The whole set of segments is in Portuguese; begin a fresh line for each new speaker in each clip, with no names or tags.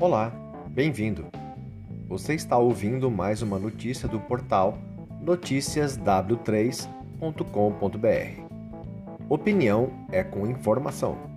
Olá, bem-vindo. Você está ouvindo mais uma notícia do portal noticiasw3.com.br. Opinião é com informação.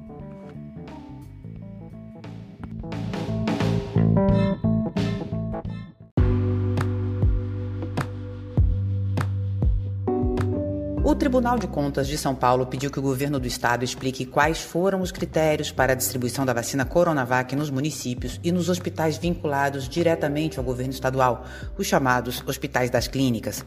O Tribunal de Contas de São Paulo pediu que o governo do estado explique quais foram os critérios para a distribuição da vacina Coronavac nos municípios e nos hospitais vinculados diretamente ao governo estadual, os chamados hospitais das clínicas.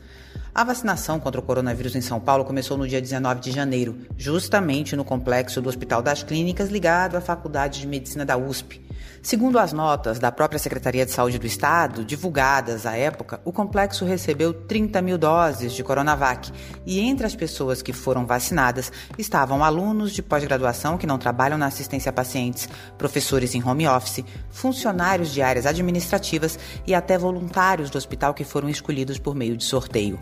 A vacinação contra o coronavírus em São Paulo começou no dia 19 de janeiro, justamente no complexo do Hospital das Clínicas ligado à Faculdade de Medicina da USP. Segundo as notas da própria Secretaria de Saúde do Estado, divulgadas à época, o complexo recebeu 30 mil doses de Coronavac e entre as pessoas que foram vacinadas estavam alunos de pós-graduação que não trabalham na assistência a pacientes, professores em home office, funcionários de áreas administrativas e até voluntários do hospital que foram escolhidos por meio de sorteio.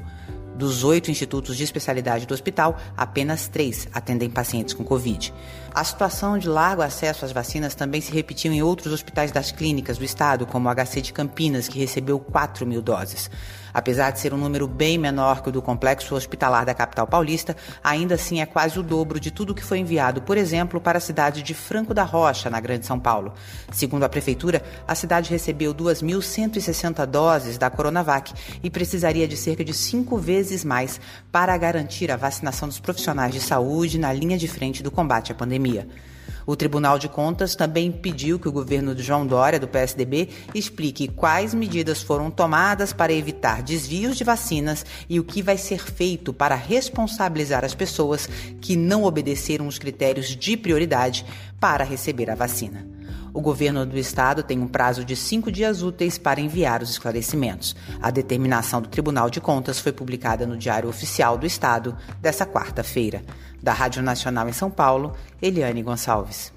Dos oito institutos de especialidade do hospital, apenas três atendem pacientes com Covid. A situação de largo acesso às vacinas também se repetiu em outros hospitais das clínicas do estado, como o HC de Campinas, que recebeu 4 mil doses. Apesar de ser um número bem menor que o do complexo hospitalar da capital paulista, ainda assim é quase o dobro de tudo que foi enviado, por exemplo, para a cidade de Franco da Rocha, na Grande São Paulo. Segundo a prefeitura, a cidade recebeu 2.160 doses da Coronavac e precisaria de cerca de cinco vezes mais para garantir a vacinação dos profissionais de saúde na linha de frente do combate à pandemia. O Tribunal de Contas também pediu que o governo de João Dória, do PSDB, explique quais medidas foram tomadas para evitar desvios de vacinas e o que vai ser feito para responsabilizar as pessoas que não obedeceram os critérios de prioridade para receber a vacina. O governo do estado tem um prazo de cinco dias úteis para enviar os esclarecimentos. A determinação do Tribunal de Contas foi publicada no Diário Oficial do Estado dessa quarta-feira. Da Rádio Nacional em São Paulo, Eliane Gonçalves.